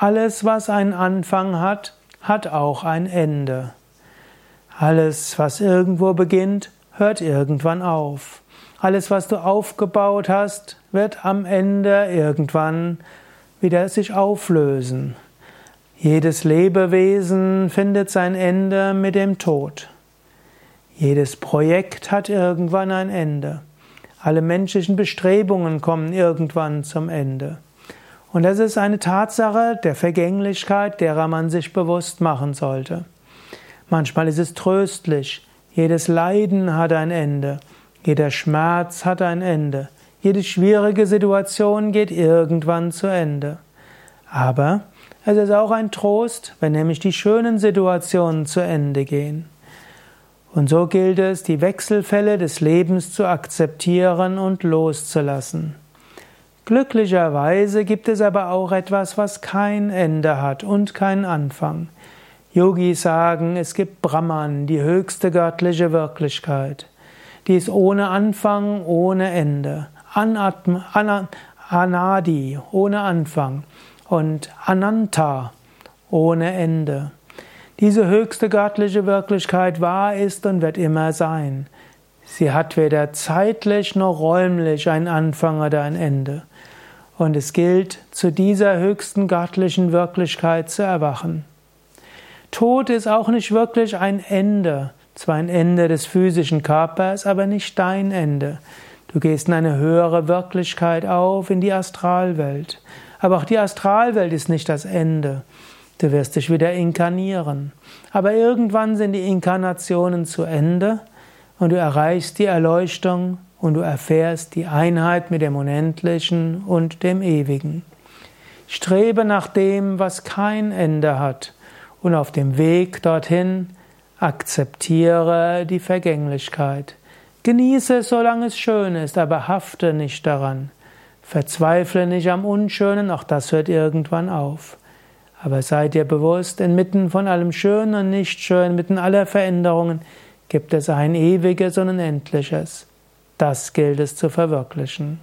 Alles, was einen Anfang hat, hat auch ein Ende. Alles, was irgendwo beginnt, hört irgendwann auf. Alles, was du aufgebaut hast, wird am Ende irgendwann wieder sich auflösen. Jedes Lebewesen findet sein Ende mit dem Tod. Jedes Projekt hat irgendwann ein Ende. Alle menschlichen Bestrebungen kommen irgendwann zum Ende. Und das ist eine Tatsache der Vergänglichkeit, derer man sich bewusst machen sollte. Manchmal ist es tröstlich. Jedes Leiden hat ein Ende. Jeder Schmerz hat ein Ende. Jede schwierige Situation geht irgendwann zu Ende. Aber es ist auch ein Trost, wenn nämlich die schönen Situationen zu Ende gehen. Und so gilt es, die Wechselfälle des Lebens zu akzeptieren und loszulassen. Glücklicherweise gibt es aber auch etwas, was kein Ende hat und keinen Anfang. Yogis sagen, es gibt Brahman, die höchste göttliche Wirklichkeit. Die ist ohne Anfang, ohne Ende. Anatma, Anadi, ohne Anfang. Und Ananta, ohne Ende. Diese höchste göttliche Wirklichkeit war, ist und wird immer sein. Sie hat weder zeitlich noch räumlich einen Anfang oder ein Ende. Und es gilt, zu dieser höchsten göttlichen Wirklichkeit zu erwachen. Tod ist auch nicht wirklich ein Ende, zwar ein Ende des physischen Körpers, aber nicht dein Ende. Du gehst in eine höhere Wirklichkeit auf, in die Astralwelt. Aber auch die Astralwelt ist nicht das Ende. Du wirst dich wieder inkarnieren. Aber irgendwann sind die Inkarnationen zu Ende und du erreichst die Erleuchtung und du erfährst die Einheit mit dem Unendlichen und dem Ewigen. Strebe nach dem, was kein Ende hat, und auf dem Weg dorthin akzeptiere die Vergänglichkeit. Genieße solange es schön ist, aber hafte nicht daran. Verzweifle nicht am Unschönen, auch das hört irgendwann auf. Aber sei dir bewusst, inmitten von allem Schönen und Nichtschönen, inmitten aller Veränderungen, gibt es ein ewiges und ein endliches. Das gilt es zu verwirklichen.